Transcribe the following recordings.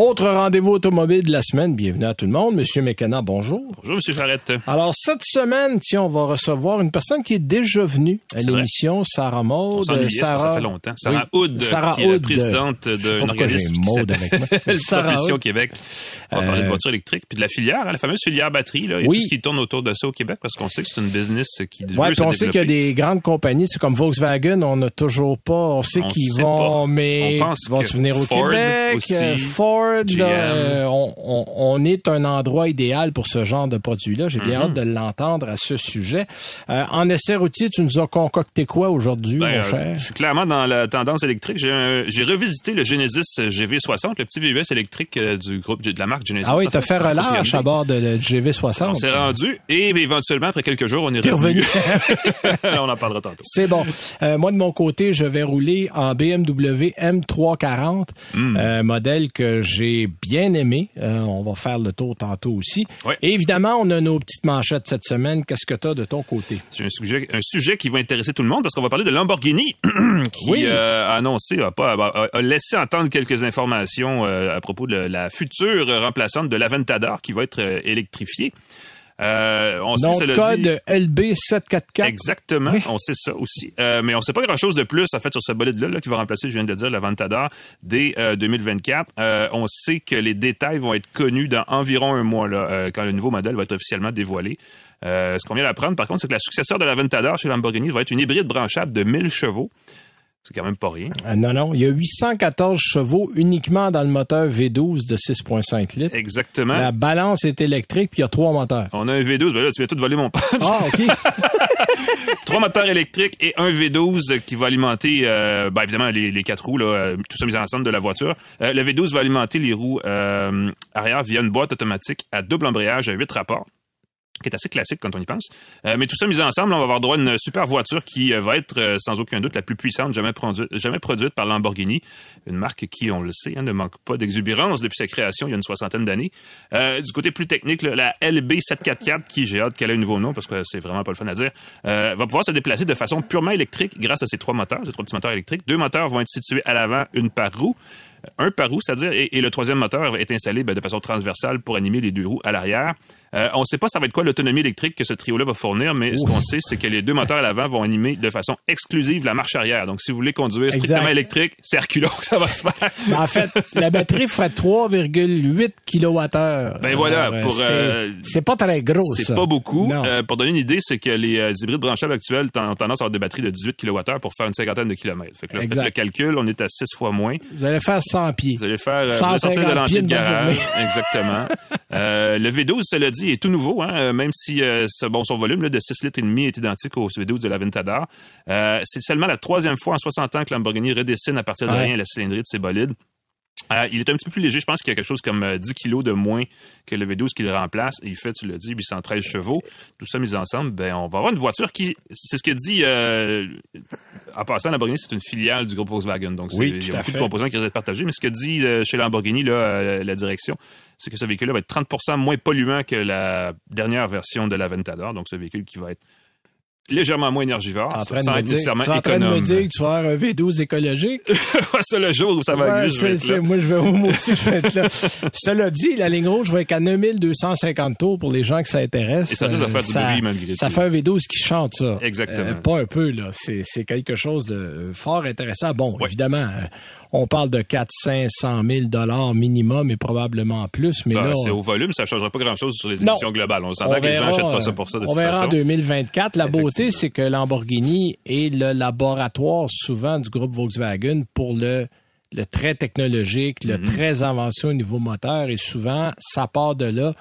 Autre rendez-vous automobile de la semaine. Bienvenue à tout le monde. Monsieur McKenna, bonjour. Bonjour, Monsieur Charrette. Alors, cette semaine, tiens, on va recevoir une personne qui est déjà venue à l'émission, Sarah Maud. On Sarah... ça fait longtemps. Sarah Oui, Hood, Sarah qui est la présidente d'un organisme Maud avec moi. Sarah. Québec. On va parler de Euh, voitures électriques, puis de la filière, hein, la fameuse filière batterie. Là, et Oui. tout ce qui tourne autour de ça au Québec, parce qu'on sait que c'est une business qui Ouais, puis on sait qu'il y a des grandes compagnies, c'est comme Volkswagen, on n'a toujours pas, on sait qu'ils vont, pas. mais On pense ils vont se venir au Ford Québec, aussi, euh, Ford, GM. là, euh, on, on- on est un endroit idéal pour ce genre de produit-là. J'ai bien hâte de l'entendre à ce sujet. Euh, en essai routier, tu nous as concocté quoi aujourd'hui, Ben, mon euh, cher? je suis clairement dans la tendance électrique. J'ai revisité le Genesis GV60, le petit VUS électrique du groupe de la marque Genesis. Ah oui, t'as fait Groupe relâche à bord de le GV60. On s'est rendu et éventuellement, après quelques jours, on est revenu. revenu. on en parlera tantôt. C'est bon. Euh, moi, de mon côté, je vais rouler en BMW M340, Hmm. euh, modèle que j'ai bien aimé. Euh, on va faire le tour tantôt aussi. Et évidemment, on a nos petites manchettes cette semaine. Qu'est-ce que tu as de ton côté? C'est un sujet, un sujet qui va intéresser tout le monde parce qu'on va parler de Lamborghini qui Oui. euh, a annoncé, a, pas, a- a laissé entendre quelques informations euh, à propos de la future remplaçante de l'Aventador qui va être euh, électrifiée. Euh, on sait, cela dit- code LB744. Exactement, Oui. on sait ça aussi. Euh, mais on sait pas grand-chose de plus en fait sur ce bolide-là là, qui va remplacer, je viens de le dire, l'Aventador dès euh, 2024. Euh, on sait que les détails vont être connus dans environ un mois là, euh, quand le nouveau modèle va être officiellement dévoilé. Euh, ce qu'on vient d'apprendre, par contre, c'est que la successeur de l'Aventador chez Lamborghini va être une hybride branchable de 1000 chevaux. C'est quand même pas rien. Euh, non, non. Il y a 814 chevaux uniquement dans le moteur V12 de 6,5 litres. Exactement. La balance est électrique, puis il y a trois moteurs. On a un V12, ben là, tu viens tout voler mon punch. Ah, OK. Trois moteurs électriques et un V12 qui va alimenter, euh, ben, évidemment, les, les quatre roues, là, euh, tout ça mis ensemble de la voiture. Euh, le V12 va alimenter les roues arrière via une boîte automatique à double embrayage à huit rapports qui est assez classique quand on y pense. Euh, mais tout ça mis ensemble, on va avoir droit à une super voiture qui euh, va être euh, sans aucun doute la plus puissante jamais, produite par Lamborghini, une marque qui, on le sait, hein, ne manque pas d'exubérance depuis sa création il y a une soixantaine d'années. Euh, du côté plus technique, la LB744, qui j'ai hâte qu'elle ait un nouveau nom parce que c'est vraiment pas le fun à dire, euh, va pouvoir se déplacer de façon purement électrique grâce à ces trois moteurs, ces trois petits moteurs électriques. Deux moteurs vont être situés à l'avant, une par roue un par roue, c'est-à-dire, et, et le troisième moteur est installé ben, de façon transversale pour animer les deux roues à l'arrière. Euh, on ne sait pas ça va être quoi l'autonomie électrique que ce trio-là va fournir, mais ce qu'on sait, c'est que les deux moteurs à l'avant vont animer de façon exclusive la marche arrière. Donc, si vous voulez conduire strictement Exact. électrique, c'est reculons que ça va se faire. Ben, en fait, la batterie ferait 3,8 kWh. Ben voilà, Alors, pour, c'est- euh, C'est pas très gros, ça. C'est pas beaucoup. Euh, pour donner une idée, c'est que les hybrides branchables actuels ont tendance à avoir des batteries de 18 kWh pour faire une cinquantaine de kilomètres. Fait que là, faites le calcul, on est à 6 fois moins. Vous allez faire 100 pieds. Vous allez faire euh, vous allez sortir de 150 l'entrée de garage. Exactement. Euh, le V12, cela dit, est tout nouveau, hein, euh, même si euh, ce- bon, son volume là, de 6 litres et demi est identique au V12 de l'Aventador. Euh, c'est seulement la troisième fois en 60 ans que Lamborghini redessine à partir de Ouais. rien la cylindrée de ses bolides. Euh, il est un petit peu plus léger. Je pense qu'il y a quelque chose comme euh, 10 kilos de moins que le V12 qui le remplace. Et il fait, tu l'as dit, 813 chevaux. Tout ça mis ensemble, ben, on va avoir une voiture qui, c'est ce que dit, euh, en passant, Lamborghini, c'est une filiale du groupe Volkswagen. Donc, Oui, il y a beaucoup fait. de composants qui d'être partagés. Mais ce que dit euh, chez Lamborghini, là, euh, la direction, c'est que ce véhicule-là va être 30% moins polluant que la dernière version de l'Aventador. Donc, ce véhicule qui va être légèrement moins énergivore, En train de sans être nécessairement tu es en train de me économe. dire que tu vas avoir un V12 écologique? c'est le jour où ça va Ouais, mieux, je vais être là. moi, je vais, moi aussi, je vais être là. Cela dit, la ligne rouge va être à 9250 tours pour les gens que ça intéresse. Et ça risque de faire du ça, bruit malgré Ça tout. fait un V12 qui chante ça. Exactement. Euh, pas un peu, là. C'est c'est quelque chose de fort intéressant. Bon, Ouais. évidemment, euh, on parle de 400-500 000 dollars minimum et probablement plus, mais Ben, là... c'est au volume, ça ne changera pas grand-chose sur les Non. émissions globales. On s'entend que les gens n'achètent pas ça pour ça de on toute verra en façon. 2024. La beauté, c'est que Lamborghini est le laboratoire souvent du groupe Volkswagen pour le, le très technologique, Mhm. le très avancé au niveau moteur. Et souvent, ça part de là.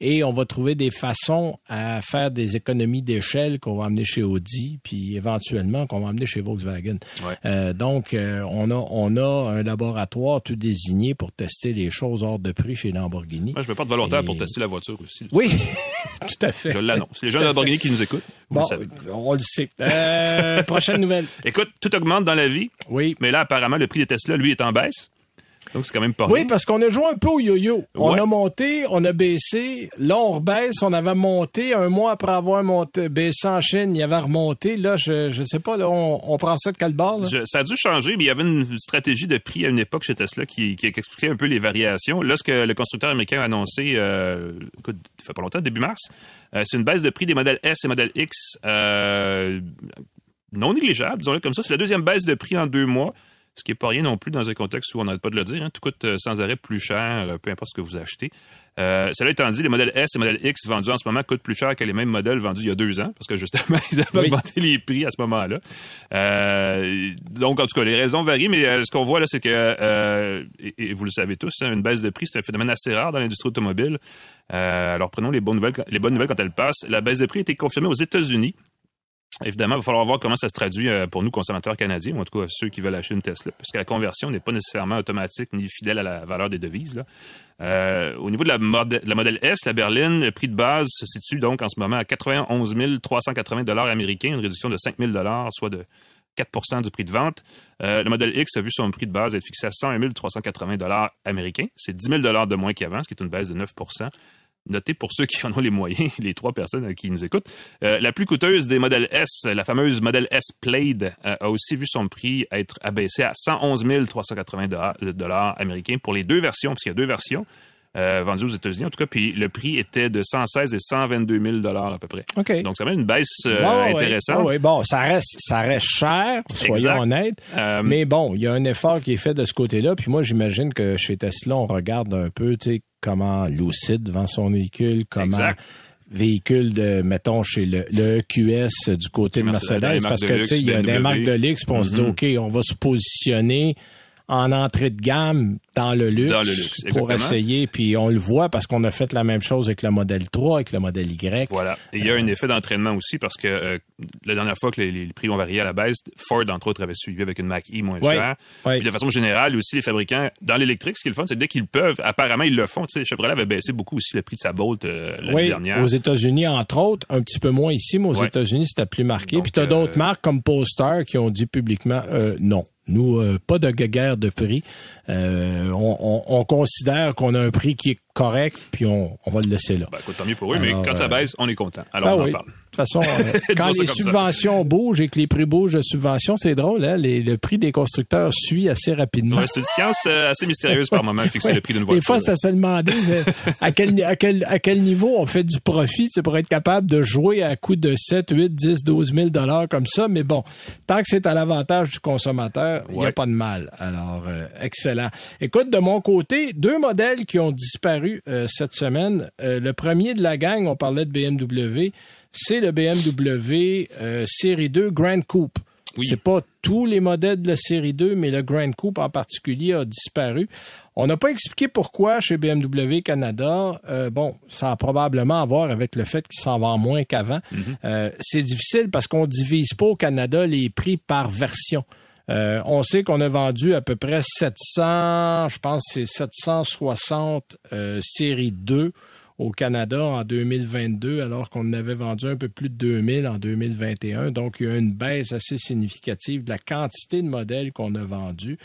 Et on va trouver des façons à faire des économies d'échelle qu'on va amener chez Audi, puis éventuellement qu'on va amener chez Volkswagen. Ouais. Euh, donc, euh, on, a, on a un laboratoire tout désigné pour tester les choses hors de prix chez Lamborghini. Moi, je me porte volontaire Et- pour tester la voiture aussi. Oui, tout à fait. Je l'annonce. Les gens de Lamborghini qui nous écoutent, vous Bon, le savez. on le sait. Euh, prochaine nouvelle. Écoute, tout augmente dans la vie, Oui. mais là, apparemment, le prix des Tesla, lui, est en baisse. Donc, c'est quand même pas Oui, parce qu'on a joué un peu au yo-yo. On a monté, on a baissé. Là, on rebaisse. On avait monté. Un mois après avoir monté, baissé en Chine, il y avait remonté. Là, je, je sais pas, là, on, prend ça de quel bord? ça a dû changer, mais il y avait une stratégie de prix à une époque chez Tesla qui, qui expliquait un peu les variations. Là, ce que le constructeur américain a annoncé, euh, écoute, il fait pas longtemps, début mars, euh, c'est une baisse de prix des modèles S et modèles X euh, non négligeable, disons-le comme ça. C'est la deuxième baisse de prix en deux mois ce qui n'est pas rien non plus dans un contexte où on n'arrête pas de le dire. Hein. tout coûte euh, sans arrêt plus cher, euh, peu importe ce que vous achetez. Euh, cela étant dit, les modèles S et modèles X vendus en ce moment coûtent plus cher que les mêmes modèles vendus il y a deux ans, parce que justement, ils avaient augmenté les prix à ce moment-là. donc, en tout cas, les raisons varient, mais ce qu'on voit là, c'est que, et, vous le savez tous, hein, une baisse de prix, c'est un phénomène assez rare dans l'industrie automobile. alors, prenons les bonnes nouvelles, les bonnes nouvelles quand elles passent. La baisse de prix a été confirmée aux États-Unis. Évidemment, il va falloir voir comment ça se traduit euh, pour nous, consommateurs canadiens, ou en tout cas ceux qui veulent acheter une Tesla, puisque la conversion n'est pas nécessairement automatique ni fidèle à la valeur des devises. Euh, au niveau de la, la, modèle S, la berline, le prix de base se situe donc en ce moment à 91 380 américains, une réduction de 5 000 soit de 4% du prix de vente. Euh, le modèle X a vu son prix de base être fixé à 101 380 américains. C'est 10 000 de moins qu'avant, ce qui est une baisse de 9 Notez pour ceux qui en ont les moyens, les trois personnes qui nous écoutent. Euh, la plus coûteuse des modèles S, la fameuse modèle S Plaid, euh, a aussi vu son prix être abaissé à 111 380 dollars américains pour les deux versions, parce qu'il y a deux versions. Euh, vendues aux États-Unis, en tout cas, puis le prix était de 116 et 122 000 dollars à peu près. Donc, ça même une baisse intéressante. Oui, bon, ça reste, ça reste cher, soyons honnêtes. mais bon, il y a un effort qui est fait de ce côté-là. Puis moi, j'imagine que chez Tesla, on regarde un peu, tu sais, comment Lucid vend son véhicule, comment véhicule de, mettons, chez le, le EQS du côté de Mercedes, parce que, tu sais, il y a des marques de luxe, puis on se dit, mm-hmm. OK, on va se positionner en entrée de gamme dans le luxe, pour essayer. Puis on le voit parce qu'on a fait la même chose avec le modèle 3, avec le modèle Y. Voilà. Et il y a un effet d'entraînement aussi parce que euh, la dernière fois que les, prix ont varié à la baisse, Ford, entre autres, avait suivi avec une Mac-E moins chère. Puis de façon générale, aussi, les fabricants, dans l'électrique, ce qu'ils font, c'est dès qu'ils peuvent, apparemment, ils le font. Tu sais, Chevrolet avait baissé beaucoup aussi le prix de sa Bolt euh, l'année dernière. aux États-Unis, entre autres, un petit peu moins ici, mais aux États-Unis, c'était plus marqué. Puis tu as d'autres euh, marques comme Polestar qui ont dit publiquement non. Nous, pas de guerre de prix. On, considère qu'on a un prix qui est correct, puis on, va le laisser là. Ben, écoute, tant mieux pour eux, mais quand ça baisse, on est content. Alors, ben on en parle. De toute façon, euh, quand les subventions bougent et que les prix bougent de subventions, c'est drôle, hein? le prix des constructeurs suit assez rapidement. c'est une science euh, assez mystérieuse par moment, fixer le prix d'une voiture. Des fois, c'est à se demander à, quel, à, quel, à quel niveau on fait du profit c'est pour être capable de jouer à coût de 7, 8, 10, 12 000 dollars comme ça. Mais bon, tant que c'est à l'avantage du consommateur, il n'y a pas de mal. Alors, euh, excellent. Écoute, de mon côté, deux modèles qui ont disparu cette semaine. le premier de la gang, on parlait de BMW c'est le BMW euh, Série 2 Grand Coupe. Oui. C'est pas tous les modèles de la série 2, mais le Grand Coupe en particulier a disparu. On n'a pas expliqué pourquoi chez BMW Canada. Euh, bon, ça a probablement à voir avec le fait qu'il s'en vend moins qu'avant. Mhm. Euh, c'est difficile parce qu'on divise pas au Canada les prix par version. On sait qu'on a vendu à peu près 700, je pense c'est 760 série 2 au Canada en 2022, alors qu'on avait vendu un peu plus de 2000 en 2021. Donc, il y a une baisse assez significative de la quantité de modèles qu'on a vendus.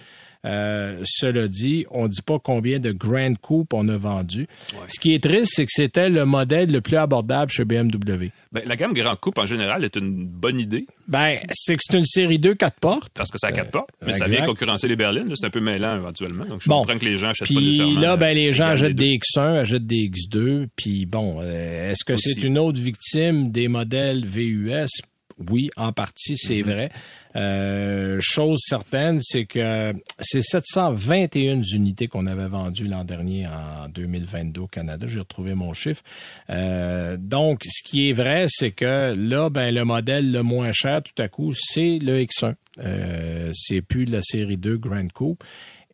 Euh, cela dit, on ne dit pas combien de Grand Coupe on a vendu. Ce qui est triste, c'est que c'était le modèle le plus abordable chez BMW. Ben, la gamme Grand Coupe, en général, est une bonne idée. Ben, c'est que c'est une série 2 4 portes. Parce que ça a 4 portes, mais ça vient concurrencer les berlines. C'est un peu mêlant éventuellement. Donc, je comprends que les gens achètent pas nécessairement. là, ben, les gens achètent des X1, achètent des X2. Puis bon, euh, est-ce que c'est une autre victime des modèles VUS? Oui, en partie, c'est mm-hmm. vrai. Euh, chose certaine, c'est que c'est 721 unités qu'on avait vendues l'an dernier en 2022 au Canada. J'ai retrouvé mon chiffre. Euh, donc, ce qui est vrai, c'est que là, ben, le modèle le moins cher, tout à coup, c'est le X1. Euh, c'est plus la série 2 Grand Coupe.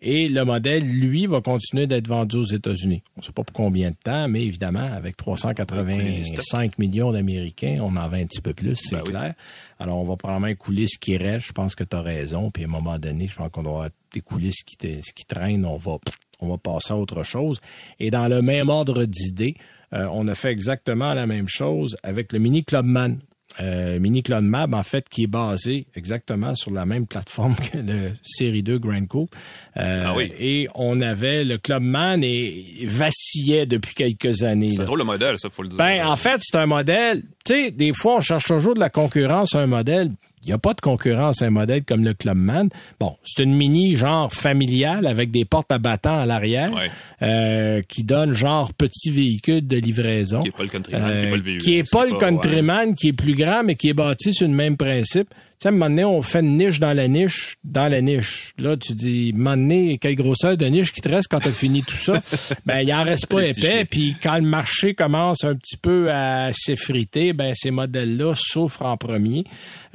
Et le modèle, lui, va continuer d'être vendu aux États-Unis. On ne sait pas pour combien de temps, mais évidemment, avec 385 millions d'Américains, on en vend un petit peu plus, c'est ben clair. Alors, on va probablement écouler ce qui reste. Je pense que tu as raison. Puis à un moment donné, je pense qu'on doit écouler ce qui, ce qui traîne. On va, on va passer à autre chose. Et dans le même ordre d'idées, euh, on a fait exactement la même chose avec le Mini Clubman. Euh, Mini Clone Mab, en fait, qui est basé exactement sur la même plateforme que le Série 2 Grand Coupe. Euh, Ah oui. Et on avait le Clubman et vacillait depuis quelques années. C'est drôle le modèle, ça, faut le dire. Ben, en fait, c'est un modèle. Tu sais, des fois, on cherche toujours de la concurrence à un modèle. Il n'y a pas de concurrence à un modèle comme le Clubman. Bon, c'est une mini genre familiale avec des portes à battants à l'arrière Ouais. euh, qui donne genre petit véhicule de livraison. Qui est pas le Countryman, qui est pas le VUS, qui est pas le pas- Countryman, qui est plus grand, mais qui est bâti sur le même principe. Tu sais, à un moment donné, on fait une niche dans la niche, dans la niche. Là, tu dis, à un moment donné, quelle grosseur de niche qui te reste quand t'as fini tout ça? ben, il en reste pas épais. Puis quand le marché commence un petit peu à s'effriter, ben, ces modèles-là souffrent en premier.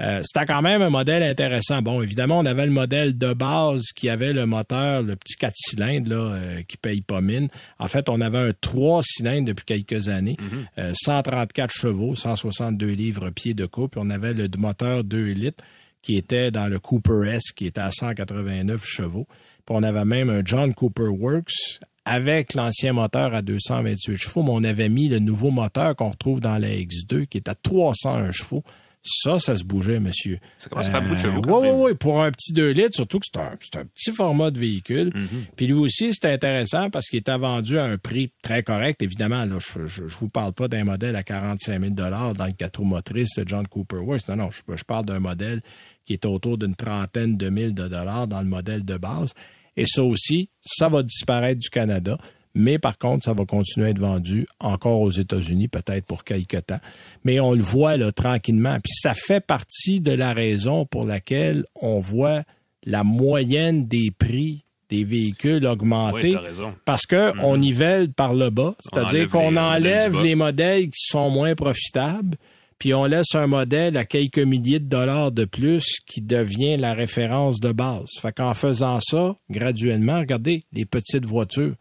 Euh, C'était quand même un modèle intéressant. Bon, évidemment, on avait le modèle de base qui avait le moteur, le petit 4 cylindres là, euh, qui paye pas mine. En fait, on avait un 3 cylindres depuis quelques années, euh, 134 chevaux, 162 livres pieds de coupe. Puis on avait le moteur 2 litres qui était dans le Cooper S, qui était à 189 chevaux. Puis on avait même un John Cooper Works avec l'ancien moteur à 228 chevaux, mais on avait mis le nouveau moteur qu'on retrouve dans la X2 qui est à 301 chevaux. Ça, ça se bougeait, monsieur. Ça commence à faire beaucoup de chevaux, quand Oui, oui, oui. Pour un petit 2 litres, surtout que c'est un, un petit format de véhicule. Mm-hmm. Puis lui aussi, c'était intéressant parce qu'il était vendu à un prix très correct. Évidemment, là, je, je, je vous parle pas d'un modèle à 45 000 dans le 4 roues motrices de John Cooper Works. Non, non, je, je parle d'un modèle qui est autour d'une trentaine de mille de dollars dans le modèle de base. Et ça aussi, ça va disparaître du Canada. Mais par contre, ça va continuer à être vendu encore aux États-Unis, peut-être pour quelques temps. Mais on le voit là tranquillement. Puis ça fait partie de la raison pour laquelle on voit la moyenne des prix des véhicules augmenter. Oui. Parce que on nivelle par le bas, c'est-à-dire qu'on les enlève bas. les modèles qui sont moins profitables, puis on laisse un modèle à quelques milliers de dollars de plus qui devient la référence de base. Fait qu'en faisant ça, graduellement, regardez les petites voitures,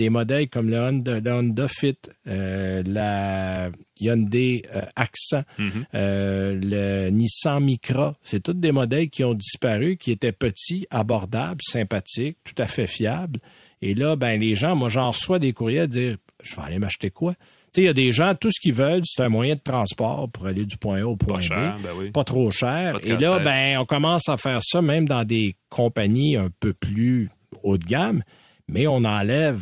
des modèles comme le Honda, le Honda Fit, euh, la Hyundai euh, Accent, euh, le Nissan Micra, c'est tous des modèles qui ont disparu, qui étaient petits, abordables, sympathiques, tout à fait fiables. Et là, ben les gens, moi j'en reçois des courriels dire je vais aller m'acheter quoi? Tu sais, il y a des gens, tout ce qu'ils veulent, c'est un moyen de transport pour aller du point A au point B. ben oui. Pas trop cher. Pas Et là, ben, on commence à faire ça même dans des compagnies un peu plus haut de gamme, mais on enlève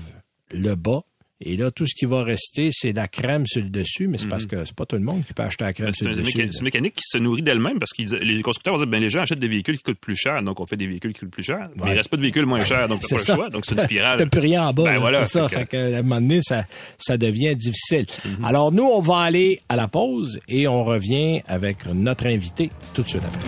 le bas. Et là, tout ce qui va rester, c'est la crème sur le dessus, mais c'est parce que c'est pas tout le monde qui peut acheter la crème Mhm. C'est sur le dessus. c'est une mécanique qui se nourrit d'elle-même parce que les constructeurs vont dire ben les gens achètent des véhicules qui coûtent plus cher, donc on fait des véhicules qui coûtent plus cher. Mais il reste pas de véhicules moins chers, donc t'as C'est pas ça. le choix. Donc c'est une spirale. T'as plus rien en bas. Ben là, voilà, c'est ça. fait Fait que- Mhm. que, à un moment donné, ça, ça devient difficile. Alors, nous, on va aller à la pause et on revient avec notre invité tout de suite après.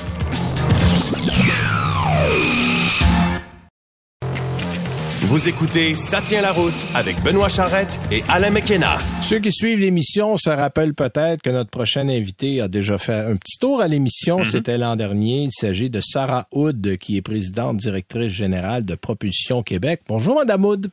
Vous écoutez Ça tient la route avec Benoît Charrette et Alain McKenna. Ceux qui suivent l'émission se rappellent peut-être que notre prochain invité a déjà fait un petit tour à l'émission. C'était l'an dernier. Il s'agit de Sarah Hood, qui est présidente directrice générale de Propulsion Québec. Bonjour, Madame Hood.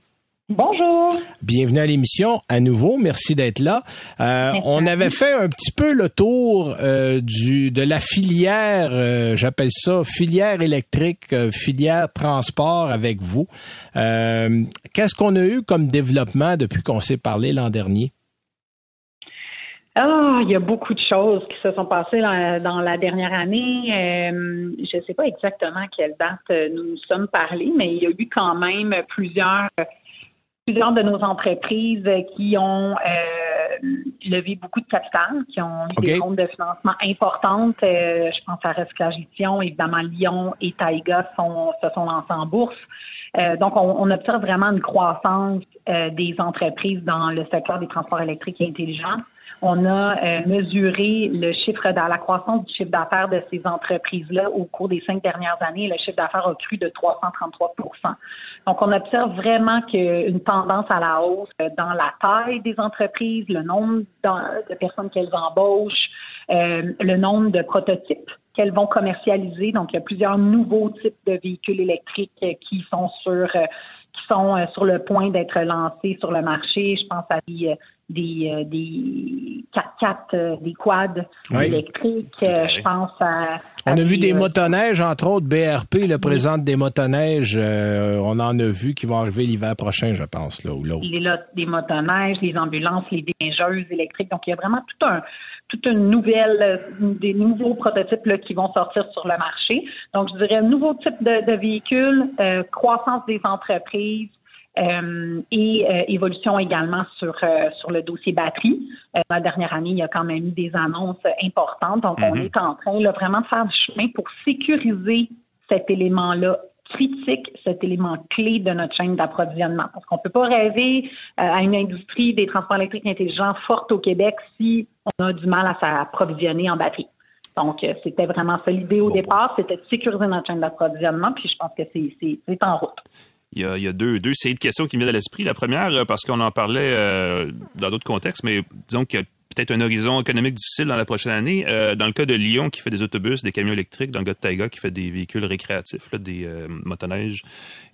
Bonjour. Bienvenue à l'émission à nouveau. Merci d'être là. Euh, on avait fait un petit peu le tour euh, du de la filière, euh, j'appelle ça filière électrique, euh, filière transport avec vous. Euh, Qu'est-ce qu'on a eu comme développement depuis qu'on s'est parlé l'an dernier? Ah, il y a beaucoup de choses qui se sont passées dans, dans la dernière année. Euh, je ne sais pas exactement à quelle date nous nous sommes parlé, mais il y a eu quand même plusieurs, plusieurs de nos entreprises qui ont euh, levé beaucoup de capital, qui ont eu des rondes de financement importantes. Euh, je pense à Recyclage Édition, évidemment Lyon et Taïga sont, se sont lancés en bourse. Euh, donc, on, on observe vraiment une croissance euh, des entreprises dans le secteur des transports électriques et intelligents. On a euh, mesuré le chiffre de la croissance du chiffre d'affaires de ces entreprises-là au cours des cinq dernières années. Le chiffre d'affaires a cru de 333% Donc, on observe vraiment qu'une tendance à la hausse euh, dans la taille des entreprises, le nombre de personnes qu'elles embauchent, euh, le nombre de prototypes qu'elles vont commercialiser. Donc, il y a plusieurs nouveaux types de véhicules électriques euh, qui sont sur qui sont sur le point d'être lancés sur le marché. Je pense à des, des, euh, des 4x4, des quads électriques. Je pense à. On a vu des motoneiges, entre autres, BRP le présente des motoneiges. on en a vu qui vont arriver l'hiver prochain, je pense, là ou l'autre. Les des motoneiges, les ambulances, les déneigeuses électriques. Donc, il y a vraiment tout un toute une nouvelle, des nouveaux prototypes là, qui vont sortir sur le marché. Donc, je dirais un nouveau type de, de véhicule, croissance des entreprises, euh, et euh, évolution également sur euh, sur le dossier batterie. la dernière année, il y a quand même eu des annonces importantes. Donc, on mhm. est en train là, vraiment de faire du chemin pour sécuriser cet élément-là critique, cet élément clé de notre chaîne d'approvisionnement. Parce qu'on ne peut pas rêver à une industrie des transports électriques intelligents forte au Québec si on a du mal à s'approvisionner en batterie. Donc, c'était vraiment ça l'idée au départ, c'était de sécuriser notre chaîne d'approvisionnement, puis je pense que c'est en route. Il y, a, deux, deux séries de questions qui me viennent à l'esprit. La première, euh, parce qu'on en parlait euh, dans d'autres contextes, mais disons qu'il y a peut-être un horizon économique difficile dans la prochaine année. Euh, dans le cas de Lyon, qui fait des autobus, des camions électriques, dans le cas de Taiga, qui fait des véhicules récréatifs, des motoneiges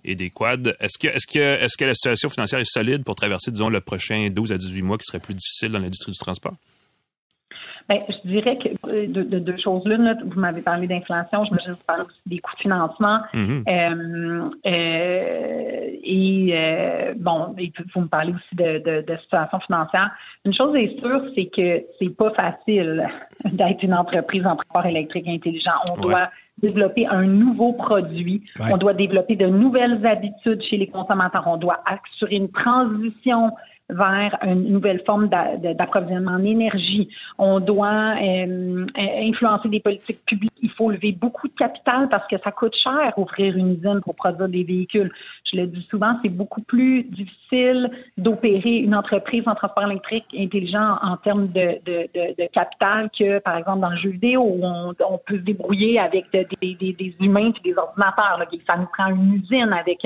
et des quads, est-ce que, est-ce que, est-ce que la situation financière est solide pour traverser, disons, le prochain 12 à 18 mois qui serait plus difficile dans l'industrie du transport? Bien, je dirais que euh, de, deux choses l'une, vous m'avez parlé d'inflation, je me parlé aussi des coûts de financement. Mm-hmm. euh, euh, et euh, bon, vous me parlez aussi de, de, de, situation financière. Une chose est sûre, c'est que c'est pas facile d'être une entreprise en transport électrique intelligent. On doit développer un nouveau produit. On doit développer de nouvelles habitudes chez les consommateurs. On doit assurer une transition vers une nouvelle forme d'approvisionnement en énergie. On doit euh, influencer des politiques publiques. Il faut lever beaucoup de capital parce que ça coûte cher ouvrir une usine pour produire des véhicules. Je le dis souvent, c'est beaucoup plus difficile d'opérer une entreprise en transport électrique intelligent en termes de, de, de, de, capital que, par exemple, dans le jeu vidéo où on, peut se débrouiller avec des, des, humains et des ordinateurs. Ça nous prend une usine avec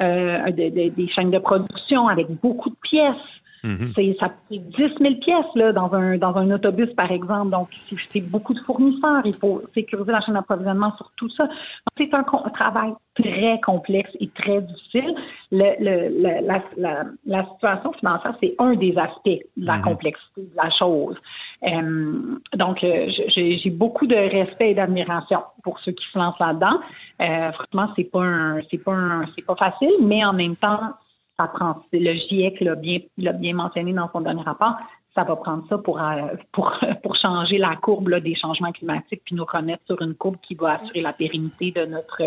euh, des chaînes de production, avec beaucoup de pièces Mm-hmm. C'est ça coûte 10 000 pièces là dans un dans un autobus par exemple. Donc c'est beaucoup de fournisseurs. Il faut sécuriser la chaîne d'approvisionnement sur tout ça. C'est un, travail très complexe et très difficile. Le, le, la, la, la, situation financière c'est un des aspects de la mm-hmm. complexité de la chose. Euh, donc euh, j'ai beaucoup de respect et d'admiration pour ceux qui se lancent là-dedans. Euh, franchement c'est pas un c'est pas un, c'est pas facile, mais en même temps ça le GIEC l'a bien, l'a bien mentionné dans son dernier rapport, ça va prendre ça pour, euh, pour, pour changer la courbe des changements climatiques puis nous remettre sur une courbe qui va assurer la pérennité de notre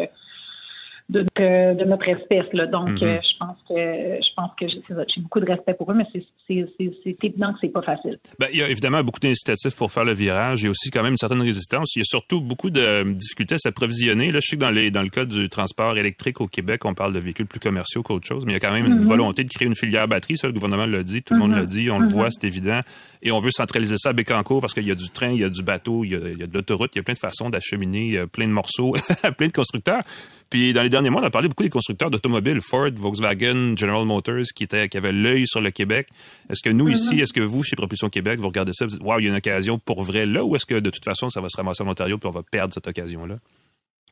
de, de, notre espèce. Là. Donc, mhm. euh, je pense que je pense que j'ai beaucoup de respect pour eux, mais c'est évident que c'est pas facile. Ben, il y a évidemment beaucoup d'incitatifs pour faire le virage. Il y a aussi quand même une certaine résistance. Il y a surtout beaucoup de difficultés à s'approvisionner. Là, je sais que dans, les, dans le cas du transport électrique au Québec, on parle de véhicules plus commerciaux qu'autre chose, mais il y a quand même une mhm. volonté de créer une filière batterie. Ça, le gouvernement l'a dit, tout le monde mhm. l'a dit, on le voit, c'est évident. Et on veut centraliser ça à Bécancourt parce qu'il y a du train, il y a du bateau, il y a, il y a de l'autoroute, il y a plein de façons d'acheminer plein de morceaux à plein de constructeurs. Puis dans les derniers mois, on a parlé beaucoup des constructeurs d'automobiles, Ford, Volkswagen, General Motors, qui, étaient, qui avaient l'œil sur le Québec. Est-ce que nous, ici, mhm. est-ce que vous, chez Propulsion Québec, vous regardez ça, vous dites, waouh, il y a une occasion pour vrai là, ou est-ce que de toute façon, ça va se ramasser en Ontario puis on va perdre cette occasion-là?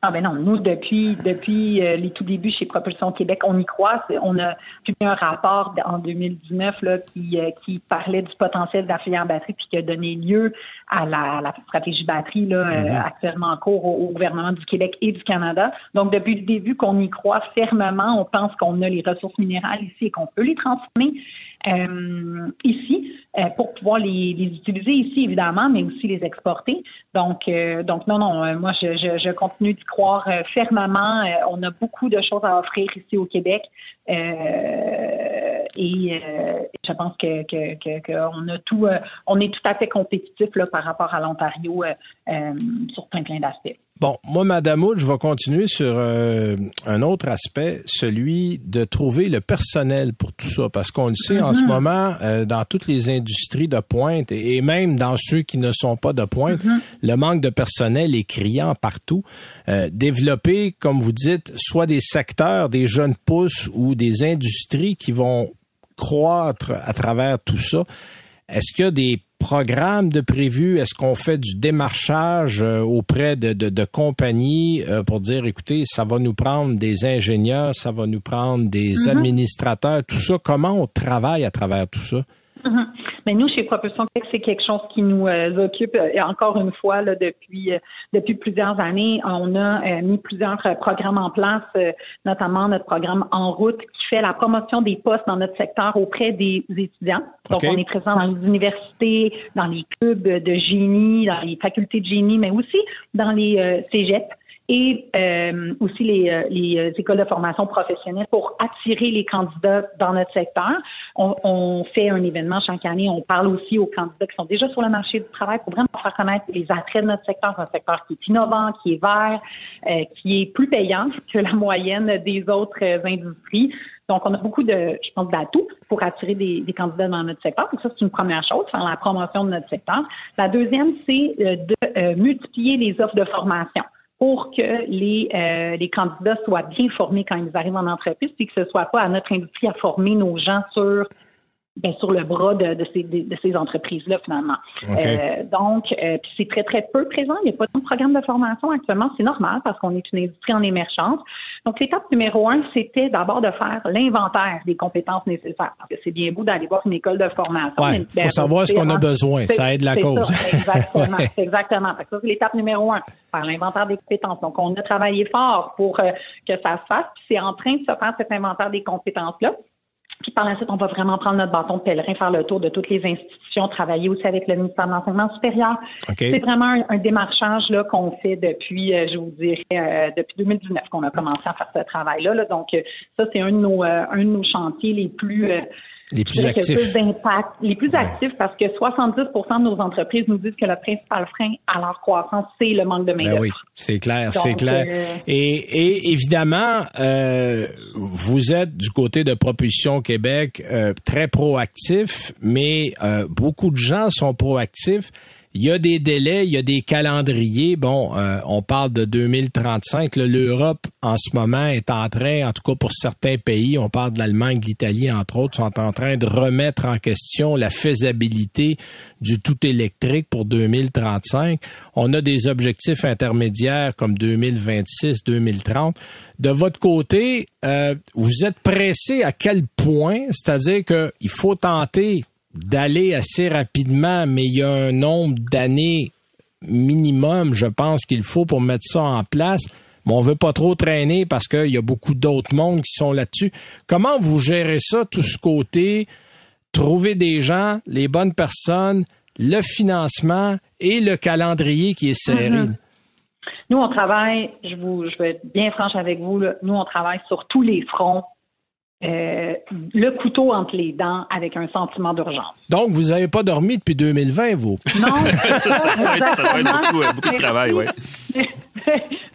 Ah ben non, nous depuis depuis euh, les tout débuts chez Propulsion Québec, on y croit. On a publié un rapport en 2019 là qui euh, qui parlait du potentiel de la filière batterie puis qui a donné lieu à la, stratégie batterie là euh, mm-hmm. actuellement en cours au, gouvernement du Québec et du Canada. Donc depuis le début qu'on y croit fermement, on pense qu'on a les ressources minérales ici et qu'on peut les transformer ici. Euh, pour pouvoir les, les, utiliser ici, évidemment, mais aussi les exporter. Donc, euh, donc non, non, euh, moi, je, je, je continue d'y croire fermement. on a beaucoup de choses à offrir ici au Québec. et je pense que, que, que, que, a tout, on est tout à fait compétitif là, par rapport à l'Ontario sur plein plein d'aspects. Bon, moi, Madame Wood, je vais continuer sur euh, un autre aspect, celui de trouver le personnel pour tout ça, parce qu'on le sait en ce mm-hmm. moment, euh, dans toutes les industries de pointe et, même dans ceux qui ne sont pas de pointe, mm-hmm. le manque de personnel est criant partout. Euh, développer, comme vous dites, soit des secteurs, des jeunes pousses ou des industries qui vont croître à travers tout ça. Est-ce qu'il y a des programme de prévu? Est-ce qu'on fait du démarchage euh, auprès de, de, compagnies euh, pour dire, écoutez, ça va nous prendre des ingénieurs, ça va nous prendre des mm-hmm. administrateurs, tout ça? Comment on travaille à travers tout ça? Mm-hmm. Mais nous, chez Propulsion Québec, c'est quelque chose qui nous euh, occupe. Et encore une fois, là, depuis depuis plusieurs années, on a mis plusieurs programmes en place, notamment notre programme En route qui fait la promotion des postes dans notre secteur auprès des étudiants. Donc, on est présent dans les universités, dans les clubs de génie, dans les facultés de génie, mais aussi dans les cégeps et euh, aussi les, euh, les, euh, écoles de formation professionnelle pour attirer les candidats dans notre secteur. On, on, fait un événement chaque année. On parle aussi aux candidats qui sont déjà sur le marché du travail pour vraiment faire connaître les attraits de notre secteur. C'est un secteur qui est innovant, qui est vert, euh, qui est plus payant que la moyenne des autres industries. Donc, on a beaucoup de, je pense, d'atouts pour attirer des, des, candidats dans notre secteur. Donc, ça, c'est une première chose, faire la promotion de notre secteur. La deuxième, c'est de multiplier les offres de formation pour que les, euh, les candidats soient bien formés quand ils arrivent en entreprise, puis que ce soit pas à notre industrie à former nos gens sur bien, sur le bras de, de ces, de, ces entreprises-là, finalement. Euh, donc, euh, c'est très, très peu présent. Il n'y a pas de programme de formation actuellement. C'est normal parce qu'on est une industrie en émergence. Donc, l'étape numéro un, c'était d'abord de faire l'inventaire des compétences nécessaires. Parce que c'est bien beau d'aller voir une école de formation. Il faut savoir ce qu'on a besoin. Ça aide la cause. exactement. exactement. Ça, c'est l'étape numéro un, faire l'inventaire des compétences. Donc, on a travaillé fort pour euh, que ça se fasse. Puis c'est en train de se faire cet inventaire des compétences-là. Puis par la suite, on va vraiment prendre notre bâton de pèlerin, faire le tour de toutes les institutions, travailler aussi avec le ministère de l'Enseignement supérieur. C'est vraiment un, démarchage là qu'on fait depuis, euh, je vous dirais, euh, depuis 2019 qu'on a commencé à faire ce travail-là. Là. Donc, euh, ça, c'est un de nos un de nos chantiers les plus les plus actifs. les plus actifs parce que 70% de nos entreprises nous disent que le principal frein à leur croissance, c'est le manque de main-d'œuvre. Ben oui, c'est clair, c'est clair. Euh, et, et, évidemment, euh, vous êtes du côté de Propulsion Québec euh, très proactif, mais euh, beaucoup de gens sont proactifs il y a des délais, il y a des calendriers. Bon, euh, on parle de 2035. L'Europe, en ce moment, est en train, en tout cas pour certains pays, on parle de l'Allemagne, l'Italie, entre autres, sont en train de remettre en question la faisabilité du tout électrique pour 2035. On a des objectifs intermédiaires comme 2026, 2030. De votre côté, euh, vous êtes pressé à quel point? C'est-à-dire qu'il faut tenter d'aller assez rapidement, mais il y a un nombre d'années minimum, je pense qu'il faut pour mettre ça en place. Mais on veut pas trop traîner parce qu'il y a beaucoup d'autres mondes qui sont là-dessus. Comment vous gérez ça, tout ce côté, trouver des gens, les bonnes personnes, le financement et le calendrier qui est serré? Mm-hmm. Nous, on travaille, je, vous, je vais être bien franche avec vous, nous, on travaille sur tous les fronts euh, le couteau entre les dents avec un sentiment d'urgence. Donc, vous n'avez pas dormi depuis 2020, vous? Non. ça, ça, être, beaucoup, beaucoup de travail, oui.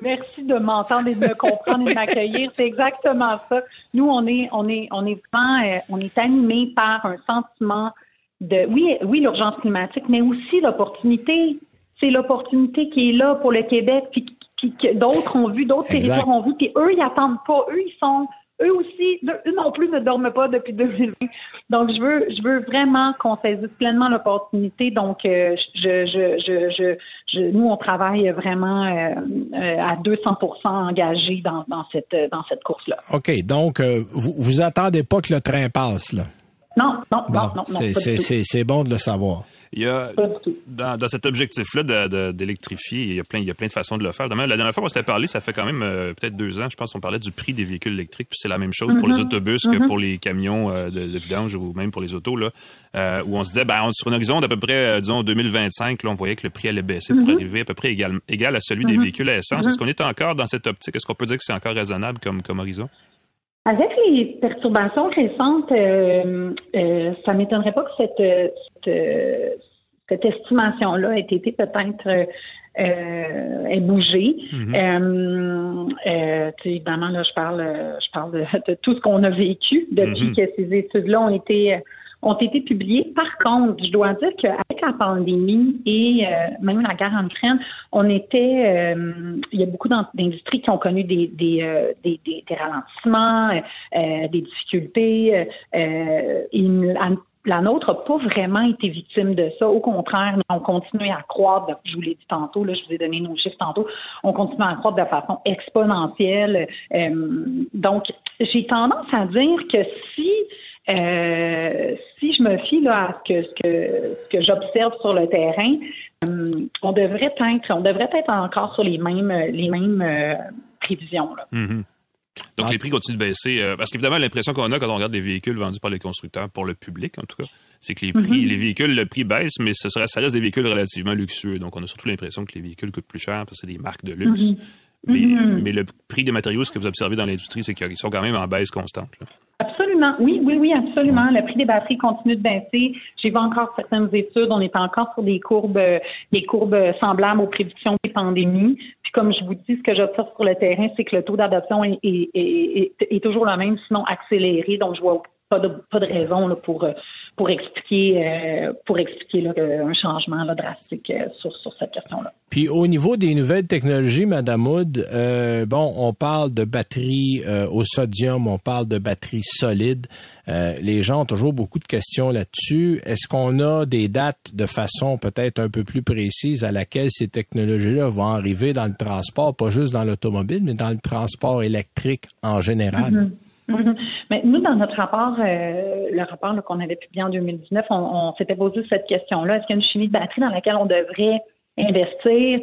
Merci de m'entendre et de me comprendre et de m'accueillir. C'est exactement ça. Nous, on est, on est, on est vraiment, euh, on est animé par un sentiment de, oui, oui, l'urgence climatique, mais aussi l'opportunité. C'est l'opportunité qui est là pour le Québec, puis, que d'autres ont vu, d'autres territoires ont vu, puis eux, ils attendent pas. Eux, ils sont eux aussi, eux non plus ne dorment pas depuis 2020. Donc, je veux, je veux vraiment qu'on saisisse pleinement l'opportunité. Donc, euh, je, je, je, je, nous, on travaille vraiment euh, euh, à 200 engagés dans, dans cette, dans cette course-là. OK. Donc, vous, vous attendez pas que le train passe, là? Non, non, non, non. C'est bon de le savoir. Il y a, dans, dans cet objectif-là d'électrifier, il y a plein, il y a plein de façons de le faire. la dernière fois qu'on s'était parlé, ça fait quand même euh, peut-être deux ans, je pense, qu'on parlait du prix des véhicules électriques, puis c'est la même chose pour les mm-hmm. autobus que mm-hmm. pour les camions euh, de, de, vidange ou même pour les autos, là, euh, où on se disait, ben, sur un horizon d'à peu près, disons, 2025, là, on voyait que le prix allait baisser pour mm-hmm. arriver à peu près égal, égal à celui des véhicules à essence. Est-ce qu'on est encore dans cette optique? Est-ce qu'on peut dire que c'est encore raisonnable comme, comme horizon? Avec les perturbations récentes, euh, euh, ça m'étonnerait pas que cette, cette, cette estimation-là ait été peut-être euh, ait bougé. Mm-hmm. euh, évidemment, là, je parle, je parle de, tout ce qu'on a vécu depuis mm-hmm. que ces études-là ont été ont été publiés. Par contre, je dois dire qu'avec la pandémie et euh, même la guerre en Ukraine, on était, euh, il y a beaucoup d'industries qui ont connu des, des, euh, des, des, ralentissements, des difficultés. la, nôtre n'a pas vraiment été victime de ça. Au contraire, on continue à croître. Je vous l'ai dit tantôt, là, je vous ai donné nos chiffres tantôt. On continue à croître de façon exponentielle. donc, j'ai tendance à dire que si Euh, si je me fie là, à ce que, ce que, ce que j'observe sur le terrain, euh, on devrait être, on devrait être encore sur les mêmes, les mêmes euh, prévisions. Là. Mm-hmm. Donc, les prix continuent de baisser. Parce qu'évidemment, l'impression qu'on a quand on regarde les véhicules vendus par les constructeurs, pour le public en tout cas, c'est que les prix, mm-hmm. les véhicules, le prix baisse, mais ce serait, ça reste des véhicules relativement luxueux. Donc, on a surtout l'impression que les véhicules coûtent plus cher parce que c'est des marques de luxe. Mm-hmm. Mais, mais, le prix des matériaux, ce que vous observez dans l'industrie, c'est qu'ils sont quand même en baisse constante. Là. Absolument. Oui, oui, oui, absolument. Le prix des batteries continue de baisser. J'ai vu encore certaines études. On est encore sur des courbes, des courbes semblables aux prédictions des pandémies. Puis comme je vous dis, ce que j'observe sur le terrain, c'est que le taux d'adoption est, toujours le même, sinon accéléré. Donc, je vois pas de, pas de raison là, pour pour expliquer euh, pour expliquer là, un changement là, drastique euh, sur, sur cette question-là. Puis au niveau des nouvelles technologies, Madame Wood, euh, bon, on parle de batteries au sodium, on parle de batteries solides. les gens ont toujours beaucoup de questions là-dessus. Est-ce qu'on a des dates de façon peut-être un peu plus précise à laquelle ces technologies-là vont arriver dans le transport, pas juste dans l'automobile, mais dans le transport électrique en général? Mhm. Mais nous, dans notre rapport, euh, le rapport qu'on avait publié en 2019, on, on s'était posé cette question-là. Est-ce qu'il y a une chimie de batterie dans laquelle on devrait investir